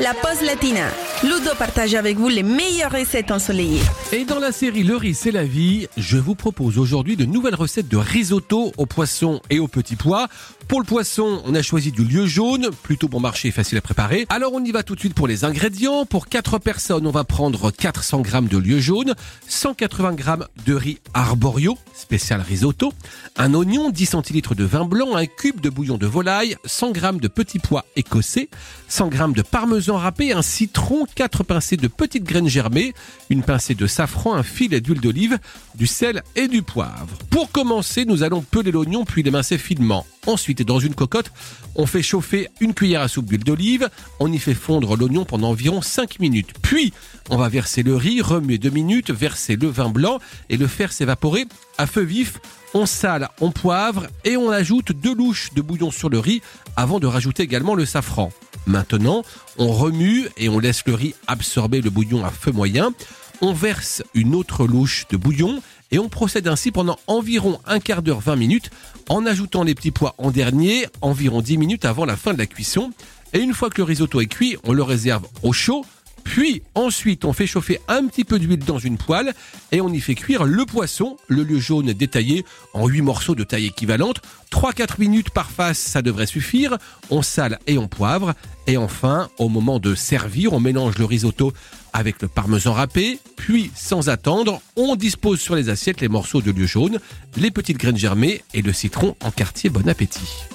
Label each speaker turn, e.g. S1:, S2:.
S1: la pause latina. Ludo partage avec vous les meilleures recettes ensoleillées.
S2: Et dans la série Le riz, c'est la vie, je vous propose aujourd'hui de nouvelles recettes de risotto au poisson et aux petits pois. Pour le poisson, on a choisi du lieu jaune, plutôt bon marché et facile à préparer. Alors on y va tout de suite pour les ingrédients. Pour 4 personnes, on va prendre 400 g de lieu jaune, 180 g de riz arborio, spécial risotto, un oignon, 10 centilitres de vin blanc, un cube de bouillon de volaille, 100 g de petits pois écossais, 100 g de parmesan râpé, un citron, 4 pincées de petites graines germées, une pincée de safran, un filet d'huile d'olive, du sel et du poivre. Pour commencer, nous allons peler l'oignon puis l'émincer finement. Ensuite, dans une cocotte, on fait chauffer une cuillère à soupe d'huile d'olive, on y fait fondre l'oignon pendant environ 5 minutes. Puis, on va verser le riz, remuer 2 minutes, verser le vin blanc et le faire s'évaporer à feu vif. On sale, on poivre et on ajoute deux louches de bouillon sur le riz avant de rajouter également le safran. Maintenant, on remue et on laisse le riz absorber le bouillon à feu moyen. On verse une autre louche de bouillon et on procède ainsi pendant environ un quart d'heure 20 minutes en ajoutant les petits pois en dernier, environ 10 minutes avant la fin de la cuisson. Et une fois que le risotto est cuit, on le réserve au chaud puis ensuite, on fait chauffer un petit peu d'huile dans une poêle et on y fait cuire le poisson, le lieu jaune détaillé en 8 morceaux de taille équivalente. 3-4 minutes par face, ça devrait suffire. On sale et on poivre. Et enfin, au moment de servir, on mélange le risotto avec le parmesan râpé. Puis, sans attendre, on dispose sur les assiettes les morceaux de lieu jaune, les petites graines germées et le citron en quartier. Bon appétit.